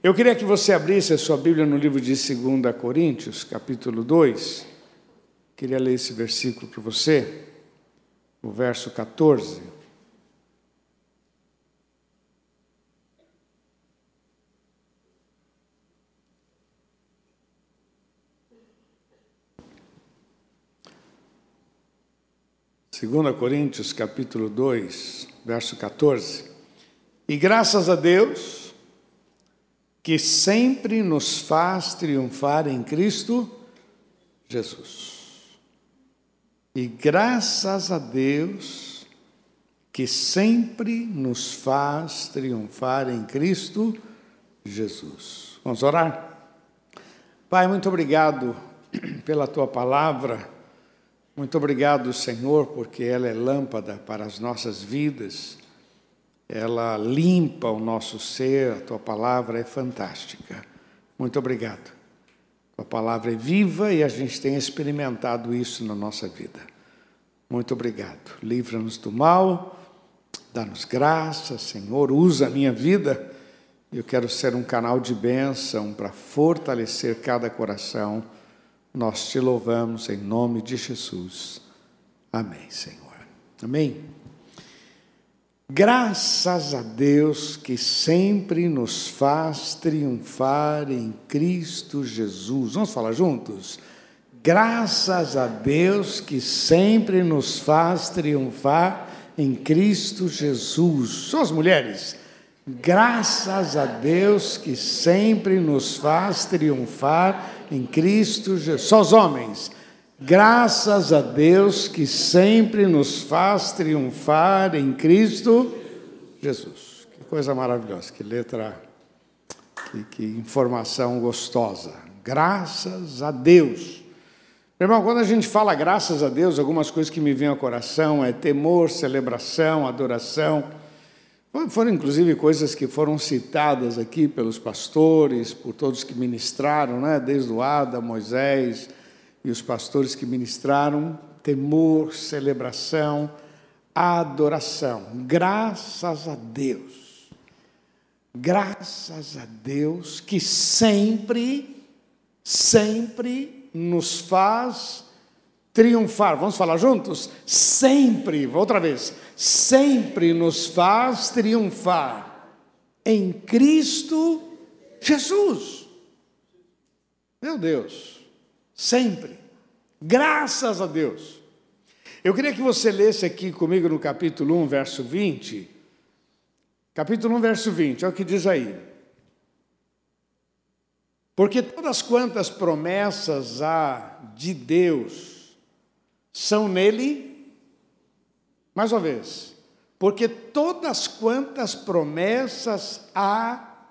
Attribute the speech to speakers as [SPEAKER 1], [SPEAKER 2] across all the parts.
[SPEAKER 1] Eu queria que você abrisse a sua Bíblia no livro de 2 Coríntios, capítulo 2. Queria ler esse versículo para você, o verso 14. Segunda Coríntios, capítulo 2, verso 14. E graças a Deus, que sempre nos faz triunfar em Cristo Jesus. E graças a Deus, que sempre nos faz triunfar em Cristo Jesus. Vamos orar? Pai, muito obrigado pela tua palavra muito obrigado, Senhor, porque ela é lâmpada para as nossas vidas, ela limpa o nosso ser, a tua palavra é fantástica. Muito obrigado. A palavra é viva e a gente tem experimentado isso na nossa vida. Muito obrigado. Livra-nos do mal, dá-nos graça, Senhor, usa a minha vida. Eu quero ser um canal de bênção para fortalecer cada coração nós te louvamos em nome de Jesus. Amém, Senhor. Amém. Graças a Deus que sempre nos faz triunfar em Cristo Jesus. Vamos falar juntos? Graças a Deus que sempre nos faz triunfar em Cristo Jesus. Só as mulheres. Graças a Deus que sempre nos faz triunfar em Cristo Jesus. Só os homens. Graças a Deus que sempre nos faz triunfar em Cristo Jesus. Que coisa maravilhosa, que letra, que, que informação gostosa. Graças a Deus. Meu irmão, quando a gente fala graças a Deus, algumas coisas que me vêm ao coração é temor, celebração, adoração. Foram inclusive coisas que foram citadas aqui pelos pastores, por todos que ministraram, né? desde o Ada, Moisés e os pastores que ministraram, temor, celebração, adoração. Graças a Deus. Graças a Deus que sempre, sempre nos faz triunfar. Vamos falar juntos? Sempre, outra vez, sempre nos faz triunfar em Cristo Jesus. Meu Deus, sempre. Graças a Deus. Eu queria que você lesse aqui comigo no capítulo 1, verso 20. Capítulo 1, verso 20, olha o que diz aí. Porque todas quantas promessas há de Deus são nele, mais uma vez, porque todas quantas promessas há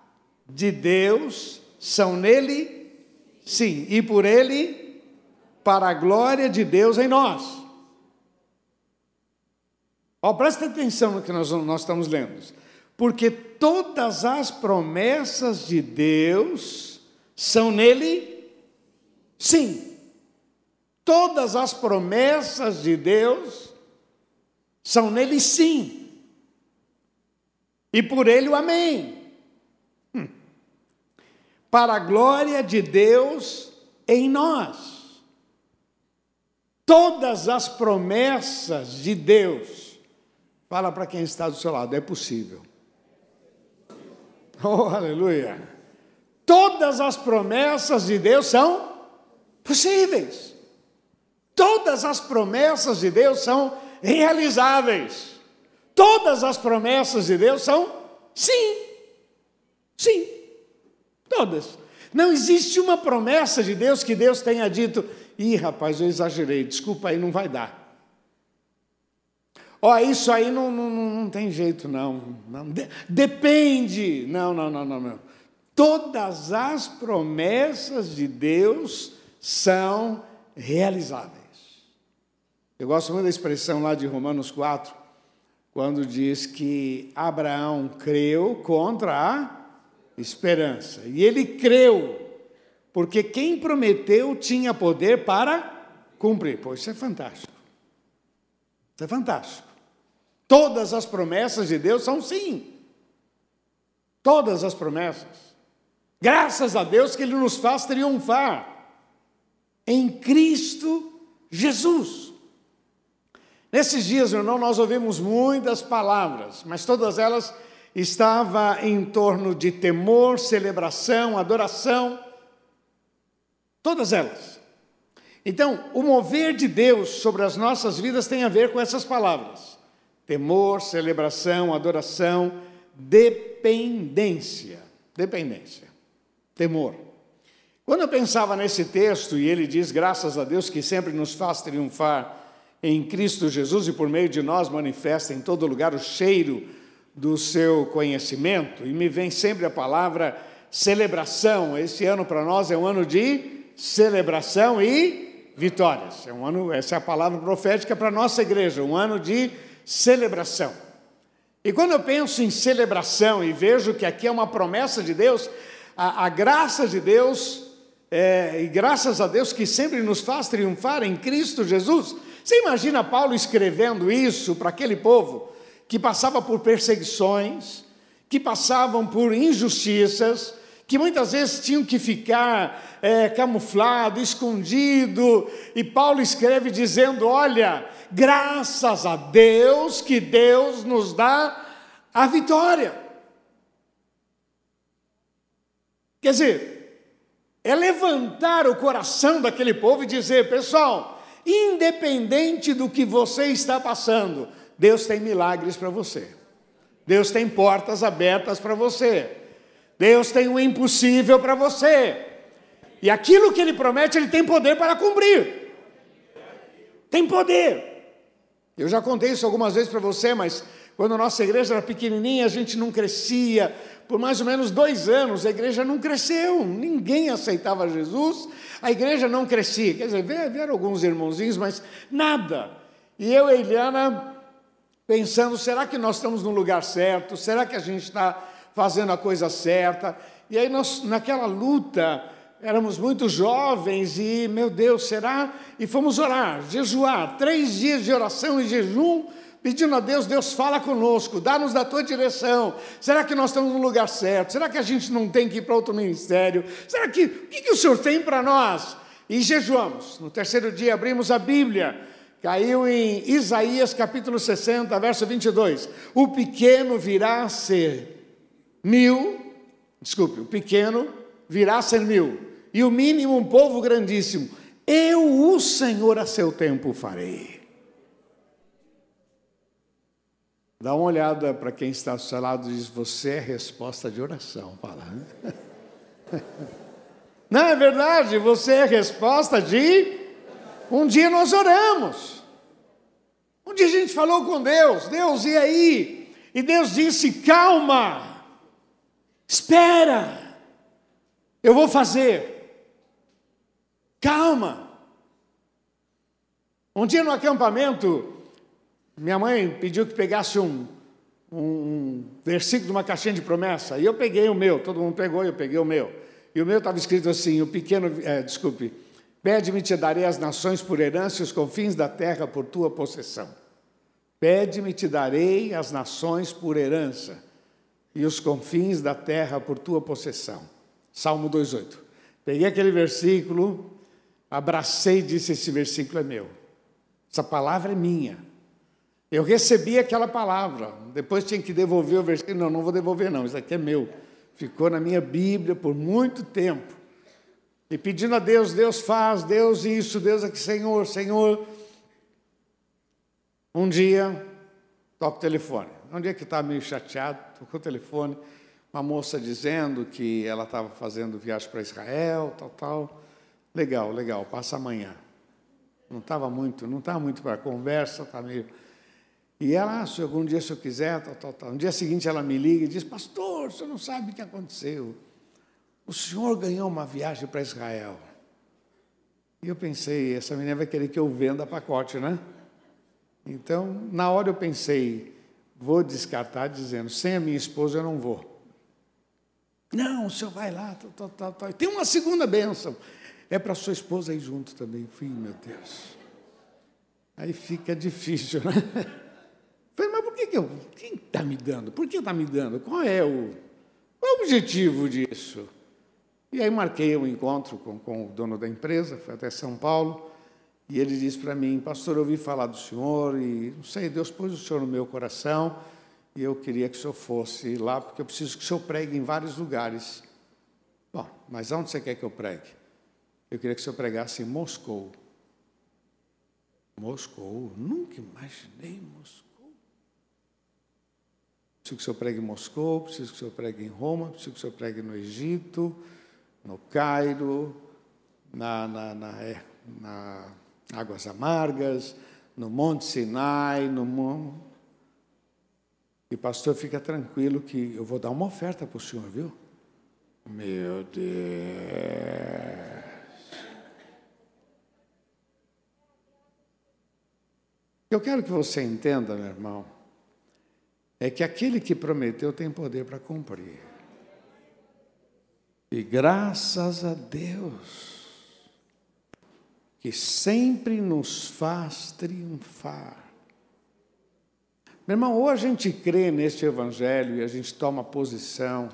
[SPEAKER 1] de Deus são nele, sim, e por ele, para a glória de Deus em nós. Ó, presta atenção no que nós, nós estamos lendo. Porque todas as promessas de Deus são nele, sim, Todas as promessas de Deus são nele sim. E por ele o amém. Para a glória de Deus em nós. Todas as promessas de Deus. Fala para quem está do seu lado, é possível. Oh, aleluia. Todas as promessas de Deus são possíveis. Todas as promessas de Deus são realizáveis. Todas as promessas de Deus são sim. Sim. Todas. Não existe uma promessa de Deus que Deus tenha dito: ih, rapaz, eu exagerei, desculpa aí, não vai dar. Ó, oh, isso aí não, não, não tem jeito, não. não. Depende. Não, não, não, não, não. Todas as promessas de Deus são realizáveis. Eu gosto muito da expressão lá de Romanos 4, quando diz que Abraão creu contra a esperança. E ele creu, porque quem prometeu tinha poder para cumprir. Pô, isso é fantástico. Isso é fantástico. Todas as promessas de Deus são sim. Todas as promessas. Graças a Deus que Ele nos faz triunfar em Cristo Jesus. Nesses dias, meu irmão, nós ouvimos muitas palavras, mas todas elas estavam em torno de temor, celebração, adoração, todas elas. Então, o mover de Deus sobre as nossas vidas tem a ver com essas palavras: temor, celebração, adoração, dependência. Dependência, temor. Quando eu pensava nesse texto, e ele diz, graças a Deus, que sempre nos faz triunfar em Cristo Jesus e por meio de nós manifesta em todo lugar o cheiro do seu conhecimento, e me vem sempre a palavra celebração. Esse ano para nós é um ano de celebração e vitórias. É um ano, essa é a palavra profética para a nossa igreja, um ano de celebração. E quando eu penso em celebração e vejo que aqui é uma promessa de Deus, a, a graça de Deus é, e graças a Deus que sempre nos faz triunfar em Cristo Jesus. Você imagina Paulo escrevendo isso para aquele povo que passava por perseguições, que passavam por injustiças, que muitas vezes tinham que ficar é, camuflado, escondido, e Paulo escreve dizendo: Olha, graças a Deus que Deus nos dá a vitória. Quer dizer, é levantar o coração daquele povo e dizer: pessoal, independente do que você está passando, Deus tem milagres para você, Deus tem portas abertas para você, Deus tem o impossível para você, e aquilo que Ele promete, Ele tem poder para cumprir. Tem poder. Eu já contei isso algumas vezes para você, mas quando a nossa igreja era pequenininha, a gente não crescia, por mais ou menos dois anos, a igreja não cresceu, ninguém aceitava Jesus, a igreja não crescia. Quer dizer, vieram alguns irmãozinhos, mas nada. E eu e a Eliana pensando: será que nós estamos no lugar certo? Será que a gente está fazendo a coisa certa? E aí, nós, naquela luta, éramos muito jovens e, meu Deus, será? E fomos orar, jejuar, três dias de oração e jejum pedindo a Deus, Deus fala conosco, dá-nos da tua direção. Será que nós estamos no lugar certo? Será que a gente não tem que ir para outro ministério? Será que o que, que o Senhor tem para nós? E jejuamos. No terceiro dia abrimos a Bíblia. Caiu em Isaías capítulo 60, verso 22. O pequeno virá a ser mil, desculpe, o pequeno virá a ser mil, e o mínimo um povo grandíssimo. Eu, o Senhor, a seu tempo farei. Dá uma olhada para quem está ao seu lado e diz: Você é resposta de oração. Fala. Né? Não é verdade? Você é resposta de. Um dia nós oramos. Um dia a gente falou com Deus: Deus, e aí? E Deus disse: Calma, espera, eu vou fazer. Calma. Um dia no acampamento, minha mãe pediu que pegasse um, um versículo de uma caixinha de promessa, e eu peguei o meu, todo mundo pegou eu peguei o meu. E o meu estava escrito assim: o pequeno, é, desculpe, pede-me te darei as nações por herança e os confins da terra por tua possessão. Pede-me te darei as nações por herança e os confins da terra por tua possessão. Salmo 2:8. Peguei aquele versículo, abracei e disse: esse versículo é meu. Essa palavra é minha. Eu recebi aquela palavra, depois tinha que devolver o versículo. Não, não vou devolver, não, isso aqui é meu. Ficou na minha Bíblia por muito tempo. E pedindo a Deus, Deus faz, Deus isso, Deus aqui, Senhor, Senhor. Um dia, toco o telefone. Um dia que estava meio chateado, tocou o telefone, uma moça dizendo que ela estava fazendo viagem para Israel, tal, tal. Legal, legal, passa amanhã. Não estava muito, não estava muito para conversa, está meio e ela, ah, se algum dia se eu quiser, tal, tal, tal. No dia seguinte ela me liga e diz, pastor, você não sabe o que aconteceu. O senhor ganhou uma viagem para Israel. E eu pensei, essa menina vai querer que eu venda pacote, né? Então, na hora eu pensei, vou descartar dizendo, sem a minha esposa eu não vou. Não, o senhor vai lá. Tem uma segunda bênção. É para sua esposa ir junto também. Fui, meu Deus. Aí fica difícil, né? Falei, mas por que, que eu. Quem está me dando? Por que está me dando? Qual é o, qual é o objetivo disso? E aí marquei um encontro com, com o dono da empresa, foi até São Paulo, e ele disse para mim, pastor, eu ouvi falar do senhor e não sei, Deus pôs o senhor no meu coração e eu queria que o senhor fosse lá, porque eu preciso que o senhor pregue em vários lugares. Bom, mas onde você quer que eu pregue? Eu queria que o senhor pregasse em Moscou. Moscou, nunca imaginei Moscou. Preciso que o senhor pregue em Moscou, preciso que o senhor pregue em Roma, preciso que o senhor pregue no Egito, no Cairo, na, na, na, é, na Águas Amargas, no Monte Sinai, no Monte. E pastor, fica tranquilo que eu vou dar uma oferta para o senhor, viu? Meu Deus. Eu quero que você entenda, meu irmão, é que aquele que prometeu tem poder para cumprir. E graças a Deus, que sempre nos faz triunfar. Meu irmão, ou a gente crê neste Evangelho e a gente toma posição,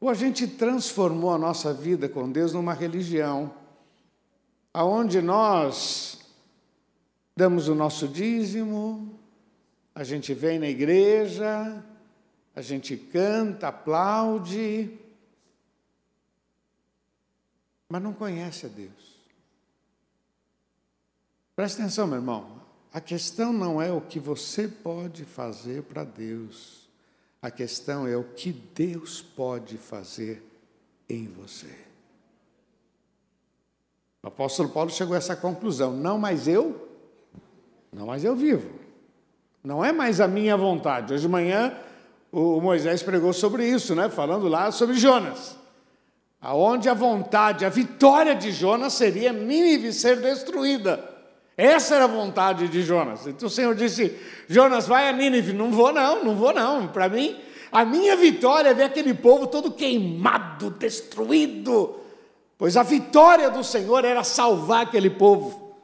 [SPEAKER 1] ou a gente transformou a nossa vida com Deus numa religião, aonde nós damos o nosso dízimo, a gente vem na igreja, a gente canta, aplaude, mas não conhece a Deus. Presta atenção, meu irmão. A questão não é o que você pode fazer para Deus. A questão é o que Deus pode fazer em você. O apóstolo Paulo chegou a essa conclusão: não mais eu, não mais eu vivo. Não é mais a minha vontade. Hoje de manhã o Moisés pregou sobre isso, né? falando lá sobre Jonas. Aonde a vontade, a vitória de Jonas seria Nínive ser destruída. Essa era a vontade de Jonas. Então o Senhor disse: Jonas, vai a Nínive. Não vou, não, não vou, não. Para mim, a minha vitória é ver aquele povo todo queimado, destruído. Pois a vitória do Senhor era salvar aquele povo.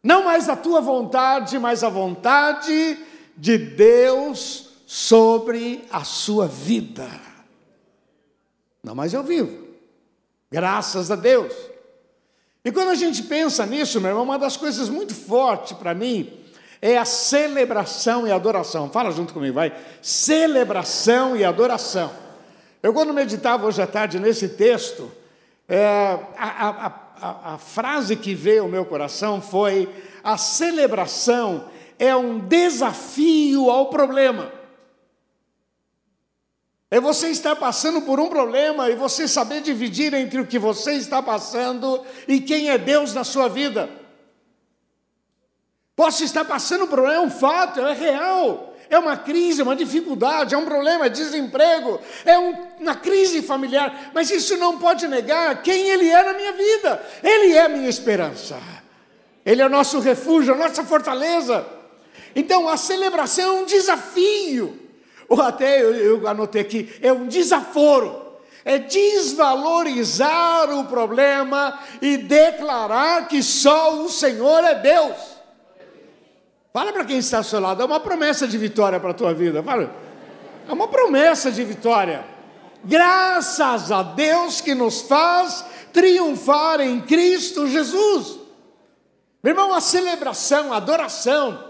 [SPEAKER 1] Não mais a tua vontade, mas a vontade de Deus sobre a sua vida. Não mais eu vivo. Graças a Deus. E quando a gente pensa nisso, meu irmão, uma das coisas muito fortes para mim é a celebração e adoração. Fala junto comigo, vai. Celebração e adoração. Eu, quando meditava hoje à tarde nesse texto, é, a, a, a, a frase que veio ao meu coração foi: a celebração é um desafio ao problema. É você estar passando por um problema e você saber dividir entre o que você está passando e quem é Deus na sua vida. Posso estar passando por um problema, é um fato, é real. É uma crise, é uma dificuldade, é um problema, é desemprego, é um, uma crise familiar, mas isso não pode negar quem Ele é na minha vida. Ele é a minha esperança, Ele é o nosso refúgio, a nossa fortaleza. Então a celebração é um desafio ou até eu, eu anotei aqui, é um desaforo é desvalorizar o problema e declarar que só o Senhor é Deus. Fala para quem está ao seu lado, é uma promessa de vitória para a tua vida. Fala. É uma promessa de vitória. Graças a Deus que nos faz triunfar em Cristo Jesus. Meu irmão, a celebração, a adoração,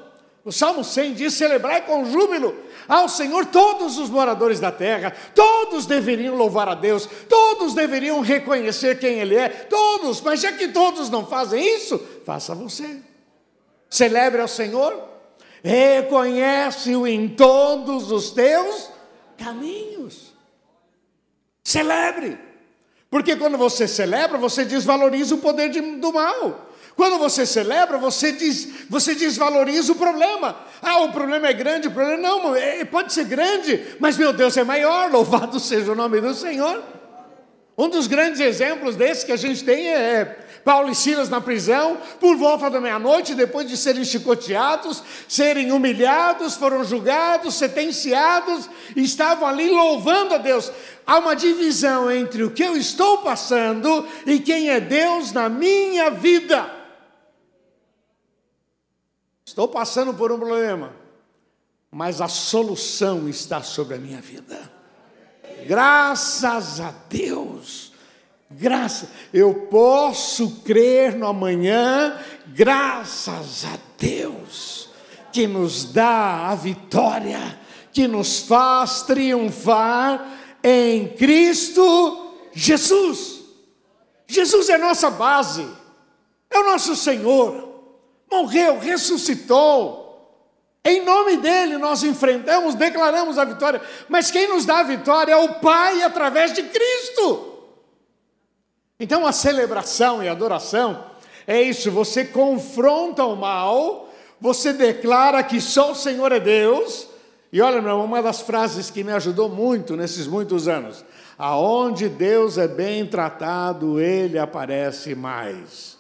[SPEAKER 1] o Salmo 100 diz: celebrai com júbilo ao Senhor todos os moradores da terra, todos deveriam louvar a Deus, todos deveriam reconhecer quem Ele é, todos, mas já que todos não fazem isso, faça você. Celebre ao Senhor, reconhece-o em todos os teus caminhos. Celebre, porque quando você celebra, você desvaloriza o poder de, do mal. Quando você celebra, você, diz, você desvaloriza o problema. Ah, o problema é grande, o problema não, é, pode ser grande, mas meu Deus é maior, louvado seja o nome do Senhor. Um dos grandes exemplos desse que a gente tem é Paulo e Silas na prisão, por volta da meia-noite, depois de serem chicoteados, serem humilhados, foram julgados, sentenciados, estavam ali louvando a Deus. Há uma divisão entre o que eu estou passando e quem é Deus na minha vida. Estou passando por um problema, mas a solução está sobre a minha vida. Graças a Deus, graça, eu posso crer no amanhã, graças a Deus, que nos dá a vitória, que nos faz triunfar em Cristo Jesus. Jesus é nossa base, é o nosso Senhor, morreu, ressuscitou. Em nome dele nós enfrentamos, declaramos a vitória, mas quem nos dá a vitória é o Pai através de Cristo. Então a celebração e a adoração é isso, você confronta o mal, você declara que só o Senhor é Deus. E olha, meu irmão, uma das frases que me ajudou muito nesses muitos anos: aonde Deus é bem tratado, ele aparece mais.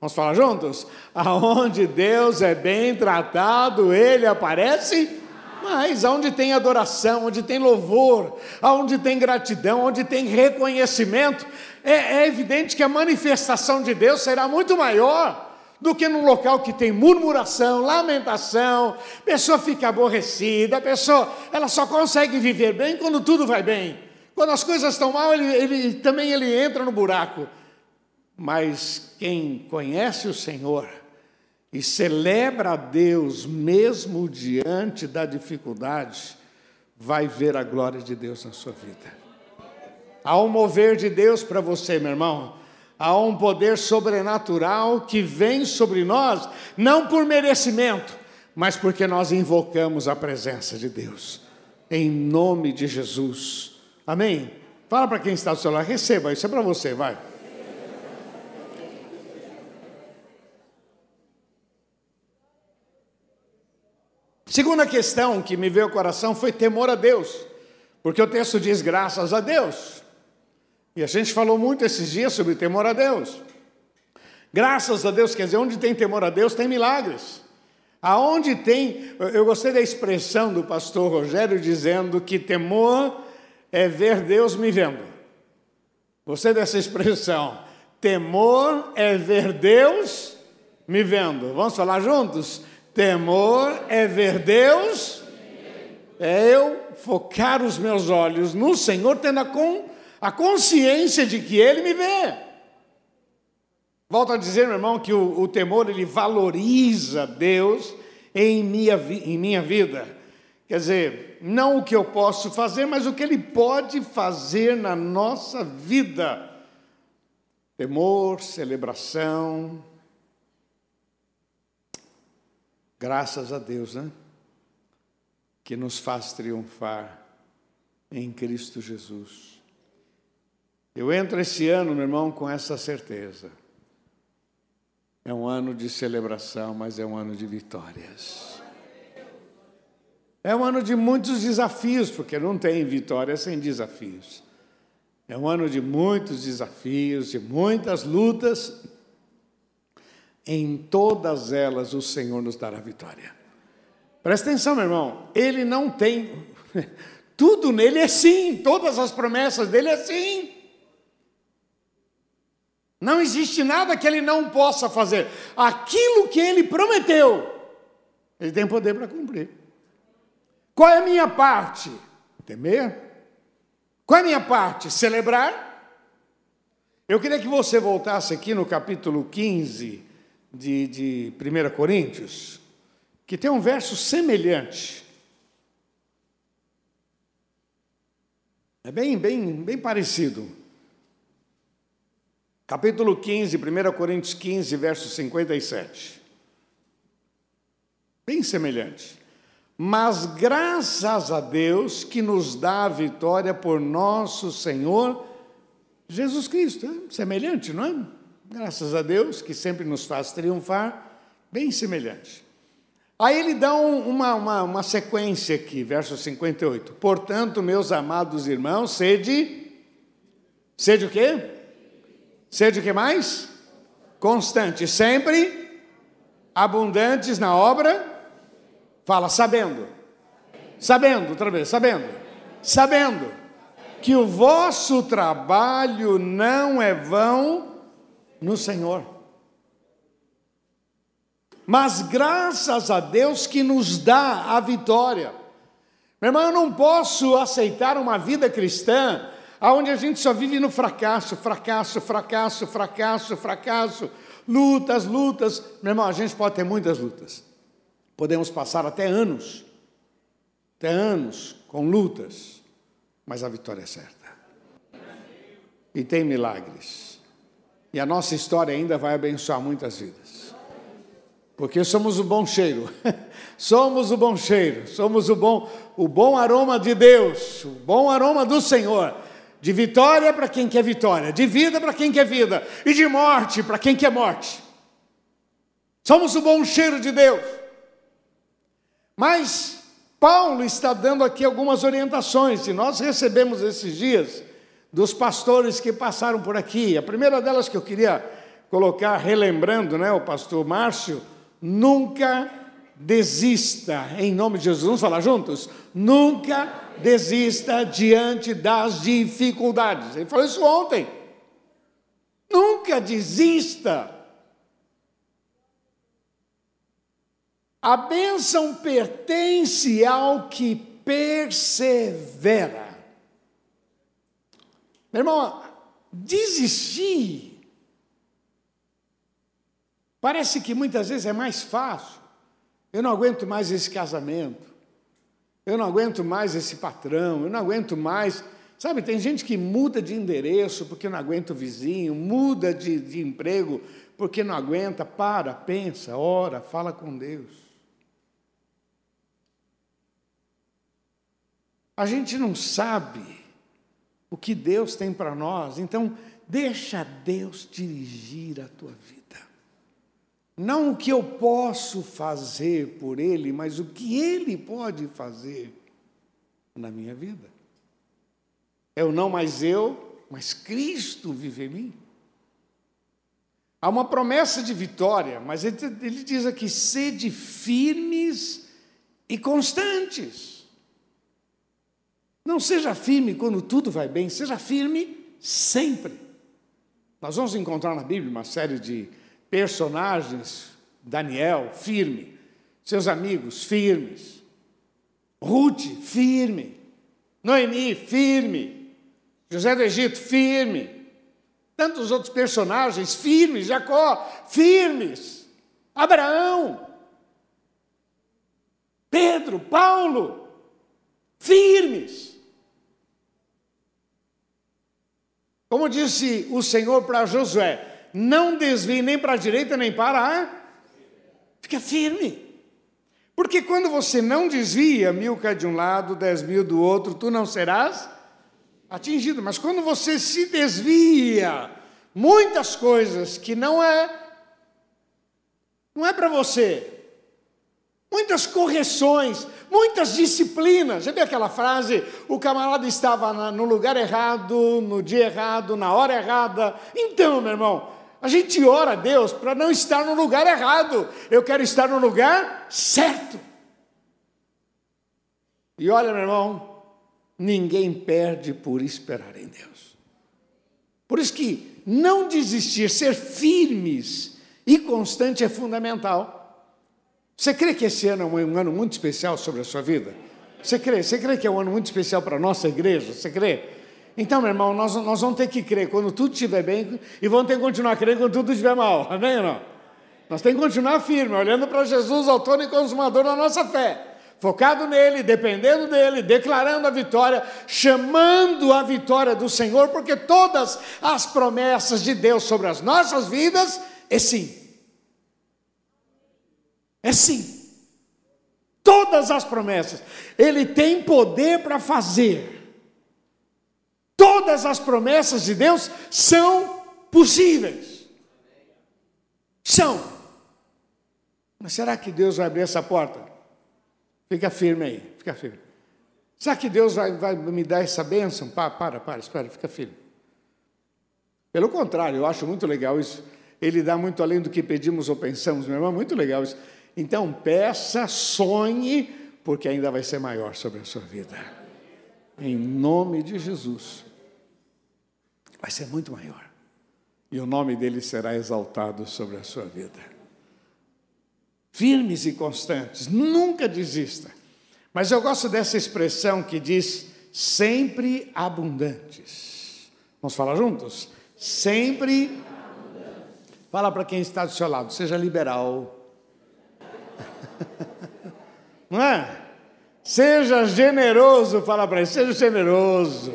[SPEAKER 1] Vamos falar juntos? Aonde Deus é bem tratado, ele aparece mais. Aonde tem adoração, onde tem louvor, aonde tem gratidão, onde tem reconhecimento, é, é evidente que a manifestação de Deus será muito maior do que num local que tem murmuração, lamentação, a pessoa fica aborrecida, a pessoa ela só consegue viver bem quando tudo vai bem. Quando as coisas estão mal, ele, ele também ele entra no buraco. Mas quem conhece o Senhor e celebra a Deus mesmo diante da dificuldade, vai ver a glória de Deus na sua vida. Há um mover de Deus para você, meu irmão. Há um poder sobrenatural que vem sobre nós, não por merecimento, mas porque nós invocamos a presença de Deus. Em nome de Jesus. Amém? Fala para quem está seu lado, receba, isso é para você, vai. Segunda questão que me veio ao coração foi temor a Deus, porque o texto diz graças a Deus. E a gente falou muito esses dias sobre temor a Deus. Graças a Deus, quer dizer, onde tem temor a Deus, tem milagres. Aonde tem, eu gostei da expressão do pastor Rogério dizendo que temor é ver Deus me vendo. Gostei dessa expressão. Temor é ver Deus me vendo. Vamos falar juntos? Temor é ver Deus, é eu focar os meus olhos no Senhor, tendo a com a consciência de que Ele me vê. Volto a dizer, meu irmão, que o, o temor ele valoriza Deus em minha, em minha vida. Quer dizer, não o que eu posso fazer, mas o que Ele pode fazer na nossa vida. Temor, celebração. Graças a Deus, né? Que nos faz triunfar em Cristo Jesus. Eu entro esse ano, meu irmão, com essa certeza. É um ano de celebração, mas é um ano de vitórias. É um ano de muitos desafios, porque não tem vitória sem desafios. É um ano de muitos desafios, de muitas lutas. Em todas elas o Senhor nos dará vitória. Presta atenção, meu irmão. Ele não tem. Tudo nele é sim, todas as promessas dele é sim. Não existe nada que ele não possa fazer. Aquilo que ele prometeu, ele tem poder para cumprir. Qual é a minha parte? Temer. Qual é a minha parte? Celebrar. Eu queria que você voltasse aqui no capítulo 15 de, de 1 Coríntios, que tem um verso semelhante. É bem, bem, bem parecido. Capítulo 15, 1 Coríntios 15, verso 57. Bem semelhante. Mas graças a Deus que nos dá a vitória por nosso Senhor Jesus Cristo. É semelhante, não é? Graças a Deus que sempre nos faz triunfar. Bem semelhante. Aí ele dá um, uma, uma, uma sequência aqui, verso 58. Portanto, meus amados irmãos, sede. Sede o quê? Sede o que mais? Constante, sempre abundantes na obra. Fala, sabendo. Sabendo, outra vez, sabendo. Sabendo que o vosso trabalho não é vão no Senhor. Mas graças a Deus que nos dá a vitória. Meu irmão, eu não posso aceitar uma vida cristã aonde a gente só vive no fracasso, fracasso, fracasso, fracasso, fracasso, lutas, lutas. Meu irmão, a gente pode ter muitas lutas. Podemos passar até anos, até anos com lutas, mas a vitória é certa. E tem milagres. E a nossa história ainda vai abençoar muitas vidas. Porque somos o bom cheiro. somos o bom cheiro, somos o bom o bom aroma de Deus, o bom aroma do Senhor. De vitória para quem quer vitória, de vida para quem quer vida, e de morte para quem quer morte. Somos o bom cheiro de Deus. Mas Paulo está dando aqui algumas orientações, e nós recebemos esses dias dos pastores que passaram por aqui. A primeira delas que eu queria colocar, relembrando, né, o pastor Márcio, nunca desista, em nome de Jesus, vamos falar juntos? Nunca desista diante das dificuldades. Ele falou isso ontem. Nunca desista. A bênção pertence ao que persevera. Meu irmão, desistir parece que muitas vezes é mais fácil. Eu não aguento mais esse casamento. Eu não aguento mais esse patrão. Eu não aguento mais. Sabe, tem gente que muda de endereço porque não aguenta o vizinho, muda de, de emprego porque não aguenta. Para, pensa, ora, fala com Deus. A gente não sabe o que Deus tem para nós, então deixa Deus dirigir a tua vida. Não o que eu posso fazer por Ele, mas o que Ele pode fazer na minha vida. É o não mais eu, mas Cristo vive em mim. Há uma promessa de vitória, mas ele, ele diz aqui: sede firmes e constantes. Não seja firme quando tudo vai bem, seja firme sempre. Nós vamos encontrar na Bíblia uma série de personagens, Daniel, firme, seus amigos, firmes, Ruth, firme, Noemi, firme, José do Egito, firme, tantos outros personagens, firmes, Jacó, firmes, Abraão, Pedro, Paulo, firmes. Como disse o Senhor para Josué: não desvie nem para a direita nem para a. Fica firme. Porque quando você não desvia, mil cai de um lado, dez mil do outro, tu não serás atingido. Mas quando você se desvia, muitas coisas que não é, não é para você, muitas correções, muitas disciplinas. Já viu aquela frase? O camarada estava no lugar errado, no dia errado, na hora errada. Então, meu irmão, a gente ora a Deus para não estar no lugar errado. Eu quero estar no lugar certo. E olha, meu irmão, ninguém perde por esperar em Deus. Por isso que não desistir, ser firmes e constante é fundamental. Você crê que esse ano é um ano muito especial sobre a sua vida? Você crê? Você crê que é um ano muito especial para a nossa igreja? Você crê? Então, meu irmão, nós, nós vamos ter que crer quando tudo estiver bem e vamos ter que continuar crendo quando tudo estiver mal. Amém ou não? Nós temos que continuar firme, olhando para Jesus, autor e consumador da nossa fé. Focado nele, dependendo dele, declarando a vitória, chamando a vitória do Senhor, porque todas as promessas de Deus sobre as nossas vidas é sim. É sim. Todas as promessas. Ele tem poder para fazer. Todas as promessas de Deus são possíveis. São. Mas será que Deus vai abrir essa porta? Fica firme aí, fica firme. Será que Deus vai, vai me dar essa bênção? Para, para, para, espera, fica firme. Pelo contrário, eu acho muito legal isso. Ele dá muito além do que pedimos ou pensamos, meu irmão, muito legal isso. Então, peça, sonhe, porque ainda vai ser maior sobre a sua vida. Em nome de Jesus. Vai ser muito maior. E o nome dele será exaltado sobre a sua vida. Firmes e constantes, nunca desista. Mas eu gosto dessa expressão que diz: sempre abundantes. Vamos falar juntos? Sempre. Fala para quem está do seu lado, seja liberal. Não é? Seja generoso, fala para ele, seja generoso.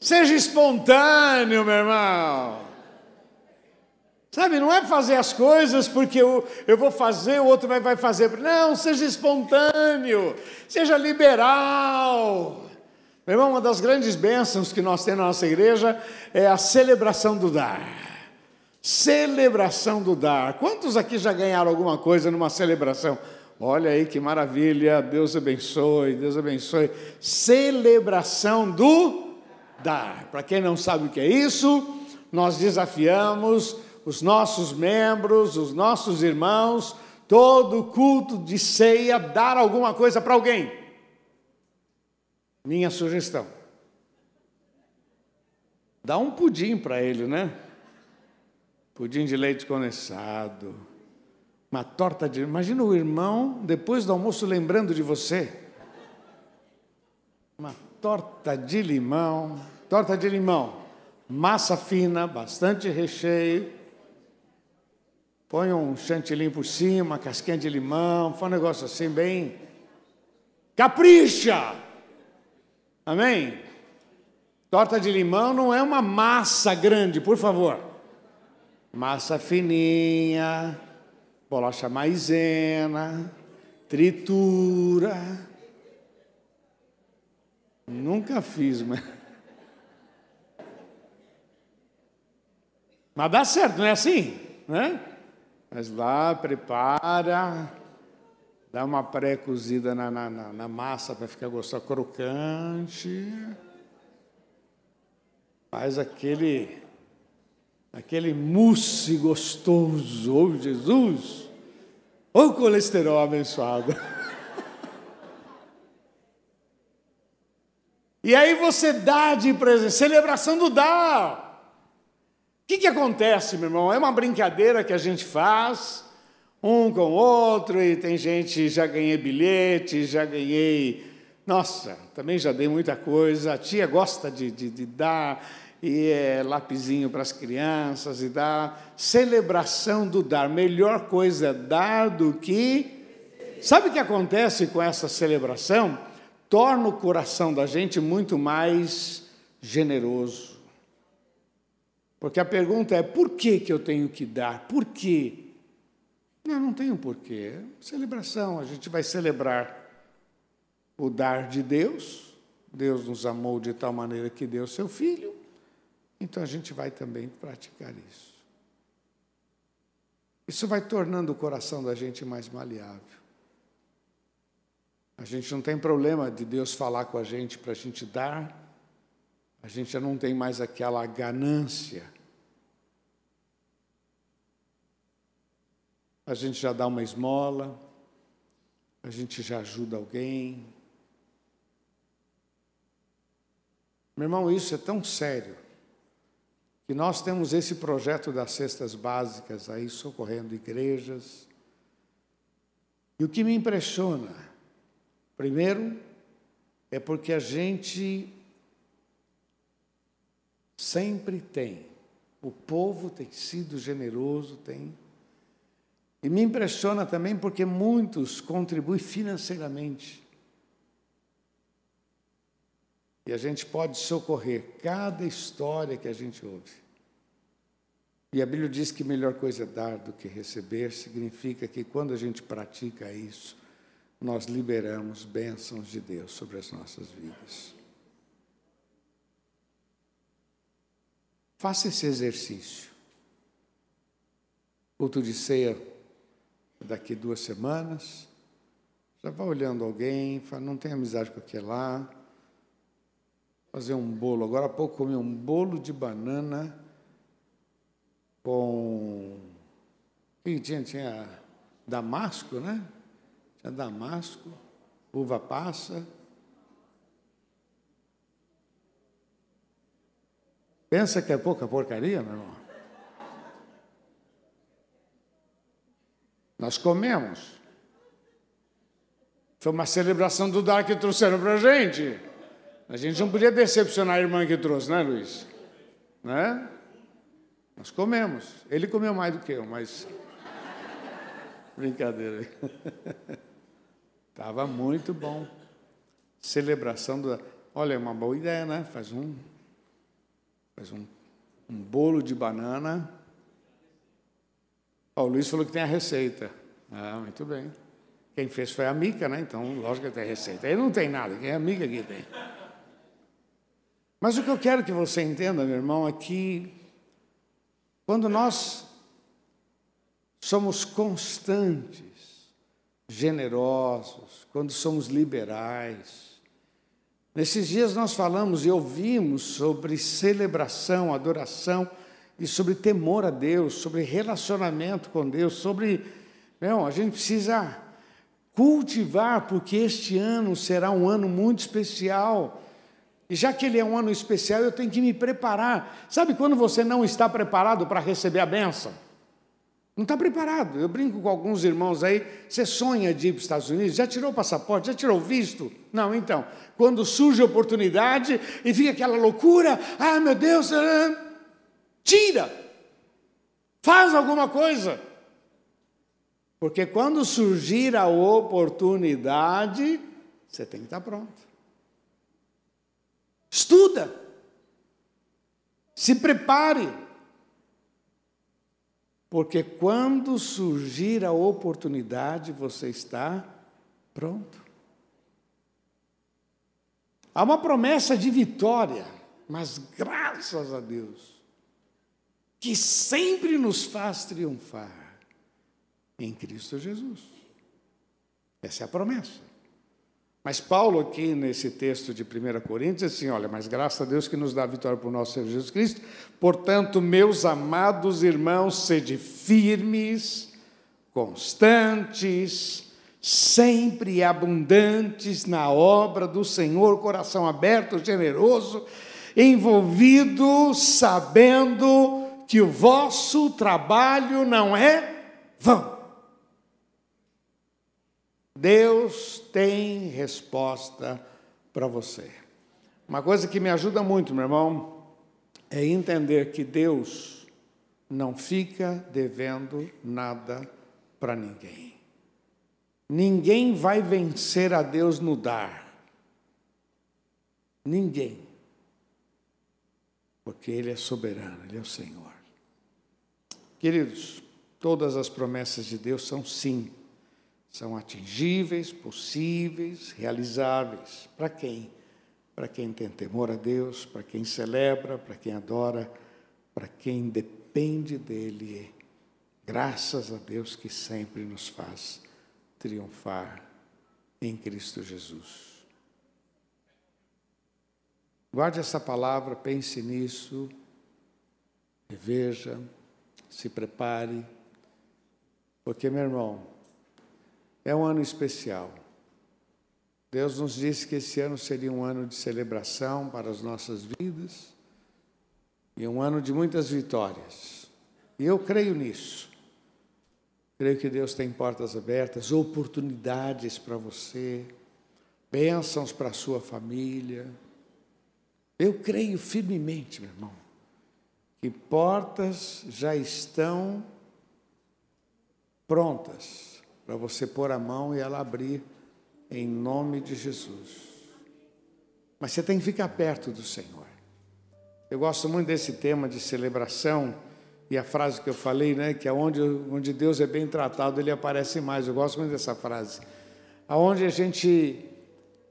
[SPEAKER 1] Seja espontâneo, meu irmão. Sabe, não é fazer as coisas porque eu, eu vou fazer, o outro vai, vai fazer. Não, seja espontâneo, seja liberal. Meu irmão, uma das grandes bênçãos que nós temos na nossa igreja é a celebração do dar. Celebração do dar. Quantos aqui já ganharam alguma coisa numa celebração? Olha aí que maravilha, Deus abençoe, Deus abençoe. Celebração do dar. Para quem não sabe o que é isso, nós desafiamos os nossos membros, os nossos irmãos, todo culto de ceia, dar alguma coisa para alguém. Minha sugestão. Dá um pudim para ele, né? Pudim de leite condensado. Uma torta de. Imagina o irmão, depois do almoço, lembrando de você. Uma torta de limão. Torta de limão. Massa fina, bastante recheio põe um chantilly por cima, casquinha de limão, faz um negócio assim bem. Capricha! Amém? Torta de limão não é uma massa grande, por favor. Massa fininha, bolacha maisena, tritura. Nunca fiz, mas. Mas dá certo, não é assim? Né? Mas lá prepara, dá uma pré-cozida na, na, na, massa para ficar gostoso, crocante. Faz aquele, aquele mousse gostoso, oh Jesus! Ô oh, colesterol abençoado! E aí você dá de presente, celebração do dar. O que, que acontece, meu irmão? É uma brincadeira que a gente faz, um com o outro, e tem gente, já ganhei bilhete, já ganhei. Nossa, também já dei muita coisa. A tia gosta de, de, de dar e é lapisinho para as crianças e dar. Celebração do dar. Melhor coisa é dar do que. Sabe o que acontece com essa celebração? Torna o coração da gente muito mais generoso. Porque a pergunta é: por que, que eu tenho que dar? Por quê? Não, não tenho porquê. Celebração, a gente vai celebrar o dar de Deus. Deus nos amou de tal maneira que deu seu filho. Então a gente vai também praticar isso. Isso vai tornando o coração da gente mais maleável. A gente não tem problema de Deus falar com a gente para a gente dar a gente já não tem mais aquela ganância. A gente já dá uma esmola, a gente já ajuda alguém. Meu irmão, isso é tão sério que nós temos esse projeto das cestas básicas aí socorrendo igrejas. E o que me impressiona, primeiro, é porque a gente Sempre tem. O povo tem sido generoso, tem. E me impressiona também porque muitos contribuem financeiramente. E a gente pode socorrer cada história que a gente ouve. E a Bíblia diz que melhor coisa é dar do que receber, significa que quando a gente pratica isso, nós liberamos bênçãos de Deus sobre as nossas vidas. Faça esse exercício. Culto de ceia daqui duas semanas. Já vá olhando alguém, fala, não tem amizade com aquele lá. Fazer um bolo. Agora há pouco comi um bolo de banana com. Tinha, tinha damasco, né? Tinha damasco, uva passa Pensa que é pouca porcaria, meu irmão? Nós comemos. Foi uma celebração do dar que trouxeram para a gente. A gente não podia decepcionar a irmã que trouxe, né, Luiz? Né? Nós comemos. Ele comeu mais do que eu, mas. Brincadeira. Estava muito bom. Celebração do. Olha, é uma boa ideia, né? Faz um. Faz um, um bolo de banana. Ó, o Luiz falou que tem a receita. Ah, muito bem. Quem fez foi a Mica, né? Então, lógico que tem receita. Aí não tem nada, quem é a Mica que tem. Mas o que eu quero que você entenda, meu irmão, é que quando nós somos constantes, generosos, quando somos liberais, nesses dias nós falamos e ouvimos sobre celebração, adoração e sobre temor a Deus, sobre relacionamento com Deus, sobre. Não, a gente precisa cultivar, porque este ano será um ano muito especial. E já que ele é um ano especial, eu tenho que me preparar. Sabe quando você não está preparado para receber a benção? Não está preparado. Eu brinco com alguns irmãos aí. Você sonha de ir para os Estados Unidos? Já tirou o passaporte? Já tirou o visto? Não, então. Quando surge a oportunidade e fica aquela loucura, ah, meu Deus, ah, tira. Faz alguma coisa. Porque quando surgir a oportunidade, você tem que estar pronto. Estuda. Se prepare. Porque quando surgir a oportunidade, você está pronto. Há uma promessa de vitória, mas graças a Deus, que sempre nos faz triunfar em Cristo Jesus. Essa é a promessa. Mas Paulo, aqui nesse texto de 1 Coríntios, diz assim: olha, mas graças a Deus que nos dá a vitória por nosso Senhor Jesus Cristo. Portanto, meus amados irmãos, sede firmes, constantes, sempre abundantes na obra do Senhor, coração aberto, generoso, envolvido, sabendo que o vosso trabalho não é vão. Deus tem resposta para você. Uma coisa que me ajuda muito, meu irmão, é entender que Deus não fica devendo nada para ninguém. Ninguém vai vencer a Deus no dar. Ninguém. Porque Ele é soberano, Ele é o Senhor. Queridos, todas as promessas de Deus são sim são atingíveis, possíveis, realizáveis. Para quem? Para quem tem temor a Deus, para quem celebra, para quem adora, para quem depende dEle. Graças a Deus que sempre nos faz triunfar em Cristo Jesus. Guarde essa palavra, pense nisso, reveja, se prepare, porque, meu irmão, é um ano especial. Deus nos disse que esse ano seria um ano de celebração para as nossas vidas e um ano de muitas vitórias. E eu creio nisso. Creio que Deus tem portas abertas, oportunidades para você, bênçãos para a sua família. Eu creio firmemente, meu irmão, que portas já estão prontas para você pôr a mão e ela abrir em nome de Jesus. Mas você tem que ficar perto do Senhor. Eu gosto muito desse tema de celebração e a frase que eu falei, né, que é onde, onde Deus é bem tratado, ele aparece mais. Eu gosto muito dessa frase. Aonde a gente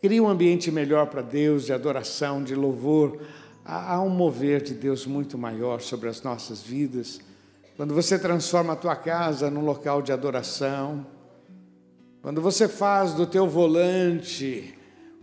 [SPEAKER 1] cria um ambiente melhor para Deus, de adoração, de louvor, há um mover de Deus muito maior sobre as nossas vidas. Quando você transforma a tua casa num local de adoração, quando você faz do teu volante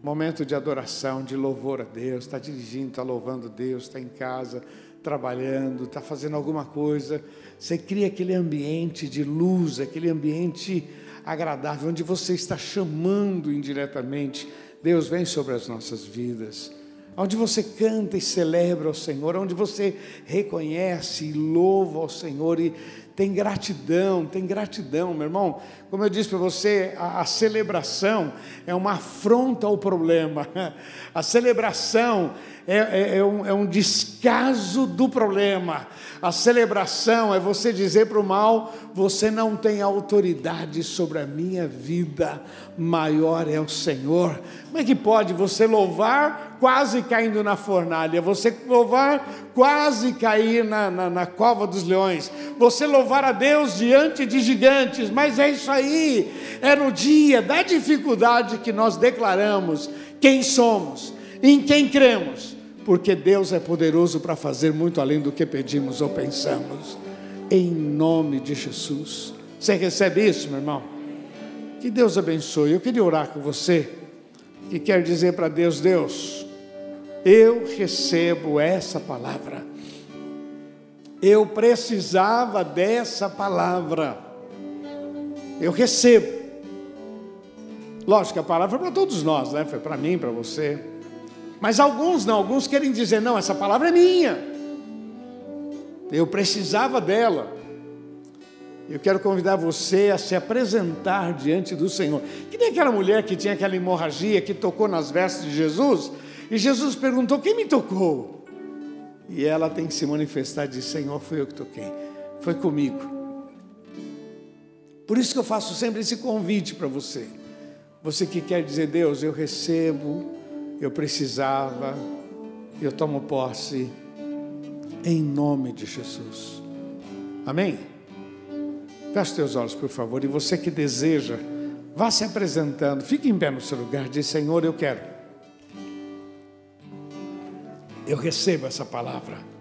[SPEAKER 1] momento de adoração, de louvor a Deus, está dirigindo, está louvando Deus, está em casa, trabalhando, está fazendo alguma coisa, você cria aquele ambiente de luz, aquele ambiente agradável, onde você está chamando indiretamente, Deus vem sobre as nossas vidas, onde você canta e celebra ao Senhor, onde você reconhece e louva ao Senhor e tem gratidão, tem gratidão, meu irmão. Como eu disse para você, a, a, celebração é uma afronta ao problema, a celebração é, é, é, um, é um descaso do problema, a celebração é você dizer para o mal: você não tem autoridade sobre a minha vida, maior é o Senhor. Como é que pode você louvar quase caindo na fornalha, você louvar quase cair na, na, na cova dos leões, você louvar a Deus diante de gigantes, mas é isso aí, é no dia da dificuldade que nós declaramos quem somos, em quem cremos porque Deus é poderoso para fazer muito além do que pedimos ou pensamos. Em nome de Jesus. Você recebe isso, meu irmão? Que Deus abençoe. Eu queria orar com você, que quer dizer para Deus: Deus, eu recebo essa palavra. Eu precisava dessa palavra. Eu recebo. Lógico a palavra foi para todos nós, né? Foi para mim, para você. Mas alguns não, alguns querem dizer: não, essa palavra é minha. Eu precisava dela. Eu quero convidar você a se apresentar diante do Senhor. Que nem aquela mulher que tinha aquela hemorragia, que tocou nas vestes de Jesus, e Jesus perguntou: Quem me tocou? E ela tem que se manifestar e dizer: Senhor, foi eu que toquei, foi comigo. Por isso que eu faço sempre esse convite para você. Você que quer dizer, Deus, eu recebo eu precisava, eu tomo posse, em nome de Jesus. Amém? Feche teus olhos, por favor, e você que deseja, vá se apresentando, fique em pé no seu lugar, diz: Senhor, eu quero. Eu recebo essa palavra.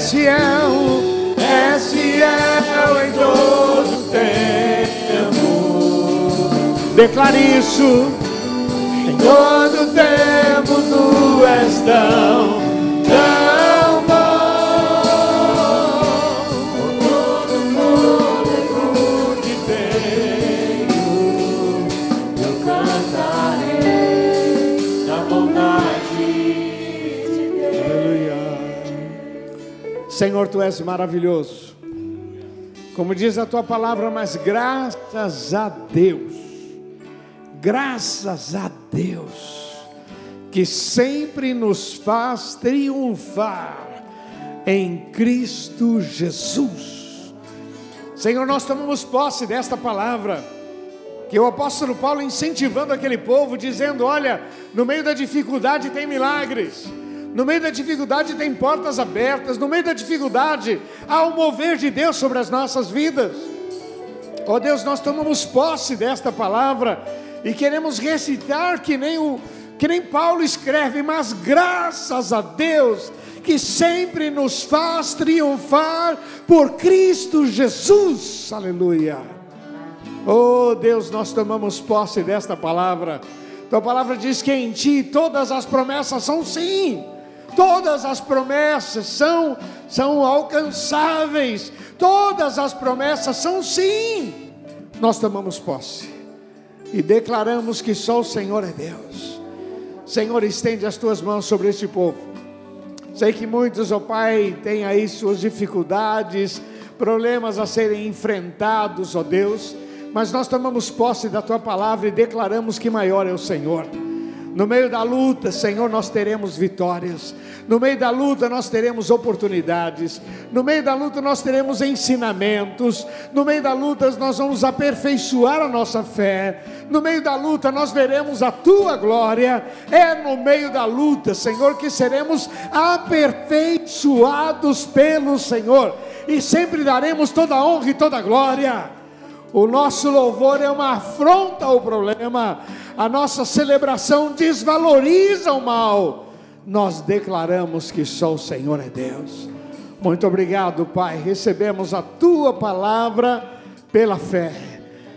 [SPEAKER 1] Fiel, é fiel em todo tempo. Declare isso todo tempo tu és tão Senhor, tu és maravilhoso. Como diz a tua palavra, mas graças a Deus Graças a Deus, que sempre nos faz triunfar em Cristo Jesus. Senhor, nós tomamos posse desta palavra, que o apóstolo Paulo incentivando aquele povo, dizendo: Olha, no meio da dificuldade tem milagres. No meio da dificuldade tem portas abertas, no meio da dificuldade há o mover de Deus sobre as nossas vidas. Ó oh Deus, nós tomamos posse desta palavra e queremos recitar que nem, o, que nem Paulo escreve, mas graças a Deus que sempre nos faz triunfar por Cristo Jesus. Aleluia. Oh Deus, nós tomamos posse desta palavra. Tua palavra diz que em ti todas as promessas são sim. Todas as promessas são são alcançáveis. Todas as promessas são sim. Nós tomamos posse e declaramos que só o Senhor é Deus. Senhor, estende as tuas mãos sobre este povo. Sei que muitos, ó oh Pai, têm aí suas dificuldades, problemas a serem enfrentados, ó oh Deus, mas nós tomamos posse da tua palavra e declaramos que maior é o Senhor. No meio da luta, Senhor, nós teremos vitórias. No meio da luta, nós teremos oportunidades. No meio da luta, nós teremos ensinamentos. No meio da luta, nós vamos aperfeiçoar a nossa fé. No meio da luta, nós veremos a tua glória. É no meio da luta, Senhor, que seremos aperfeiçoados pelo Senhor. E sempre daremos toda a honra e toda a glória. O nosso louvor é uma afronta ao problema, a nossa celebração desvaloriza o mal. Nós declaramos que só o Senhor é Deus. Muito obrigado, Pai. Recebemos a tua palavra pela fé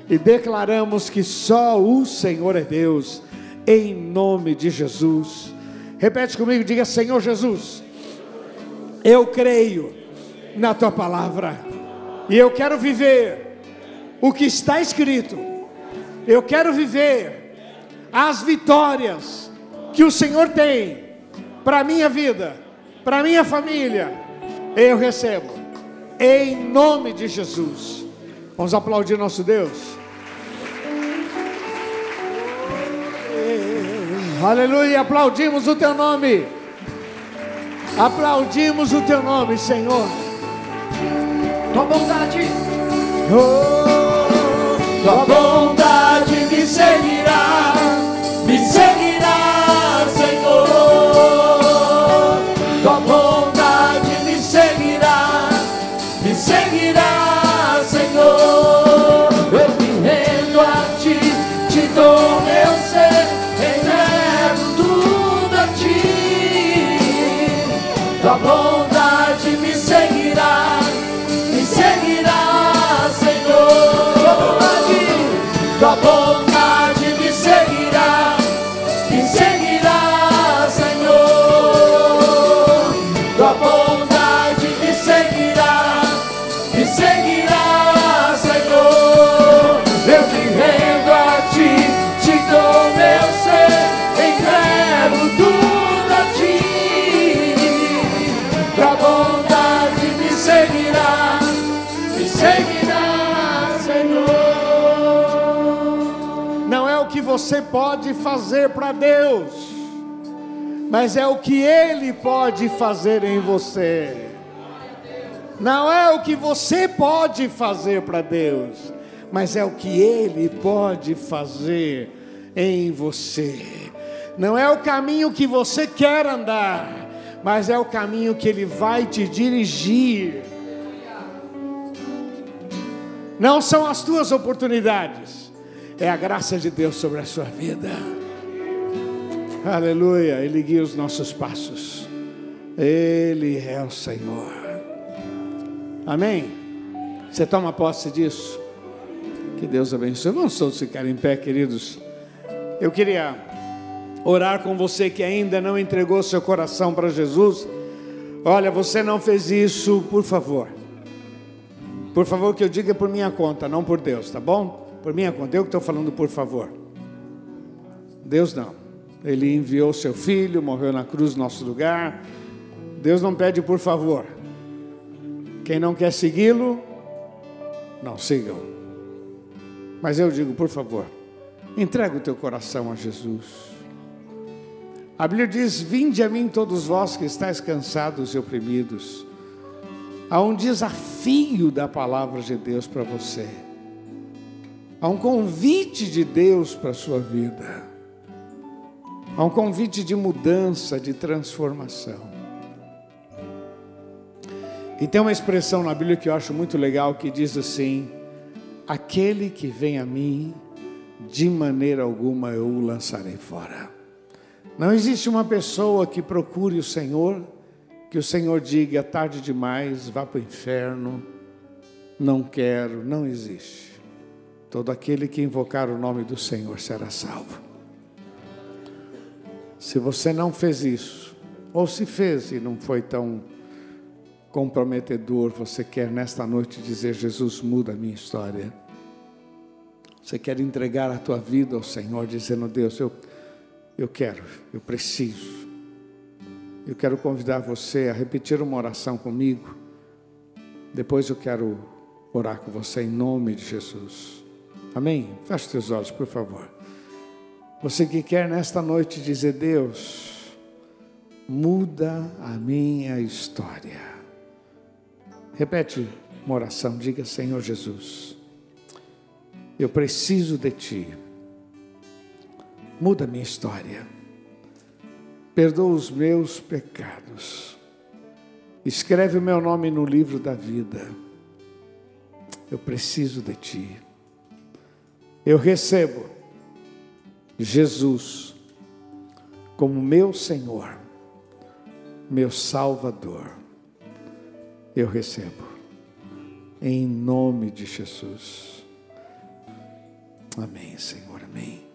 [SPEAKER 1] e declaramos que só o Senhor é Deus, em nome de Jesus. Repete comigo, diga: Senhor Jesus, eu creio na tua palavra e eu quero viver o que está escrito. Eu quero viver as vitórias que o Senhor tem para a minha vida, para a minha família. Eu recebo, em nome de Jesus. Vamos aplaudir nosso Deus. Aleluia, aplaudimos o teu nome. Aplaudimos o teu nome, Senhor. Tua bondade. Oh. Tua bondade me seguirá, pode fazer para Deus, mas é o que Ele pode fazer em você. Não é o que você pode fazer para Deus, mas é o que Ele pode fazer em você. Não é o caminho que você quer andar, mas é o caminho que Ele vai te dirigir. Não são as tuas oportunidades, é a graça de Deus sobre a sua vida. Aleluia, Ele guia os nossos passos, Ele é o Senhor. Amém? Você toma posse disso? Que Deus abençoe. Vamos todos ficar em pé, queridos. Eu queria orar com você que ainda não entregou seu coração para Jesus. Olha, você não fez isso, por favor. Por favor, que eu diga por minha conta, não por Deus, tá bom? Por minha conta, eu que estou falando por favor. Deus não. Ele enviou seu filho, morreu na cruz no nosso lugar. Deus não pede por favor. Quem não quer segui-lo, não sigam. Mas eu digo, por favor, entrega o teu coração a Jesus. A Bíblia diz: Vinde a mim todos vós que estáis cansados e oprimidos. Há um desafio da palavra de Deus para você. Há um convite de Deus para a sua vida. Há um convite de mudança, de transformação. E tem uma expressão na Bíblia que eu acho muito legal que diz assim: Aquele que vem a mim, de maneira alguma eu o lançarei fora. Não existe uma pessoa que procure o Senhor, que o Senhor diga tarde demais, vá para o inferno, não quero, não existe. Todo aquele que invocar o nome do Senhor será salvo. Se você não fez isso, ou se fez e não foi tão comprometedor, você quer nesta noite dizer: Jesus, muda a minha história. Você quer entregar a tua vida ao Senhor, dizendo: Deus, eu, eu quero, eu preciso. Eu quero convidar você a repetir uma oração comigo. Depois eu quero orar com você em nome de Jesus. Amém? Feche seus olhos, por favor. Você que quer nesta noite dizer: Deus, muda a minha história. Repete uma oração, diga: Senhor Jesus, eu preciso de Ti. Muda a minha história. Perdoa os meus pecados. Escreve o meu nome no livro da vida. Eu preciso de Ti. Eu recebo Jesus como meu Senhor, meu Salvador. Eu recebo, em nome de Jesus. Amém, Senhor, amém.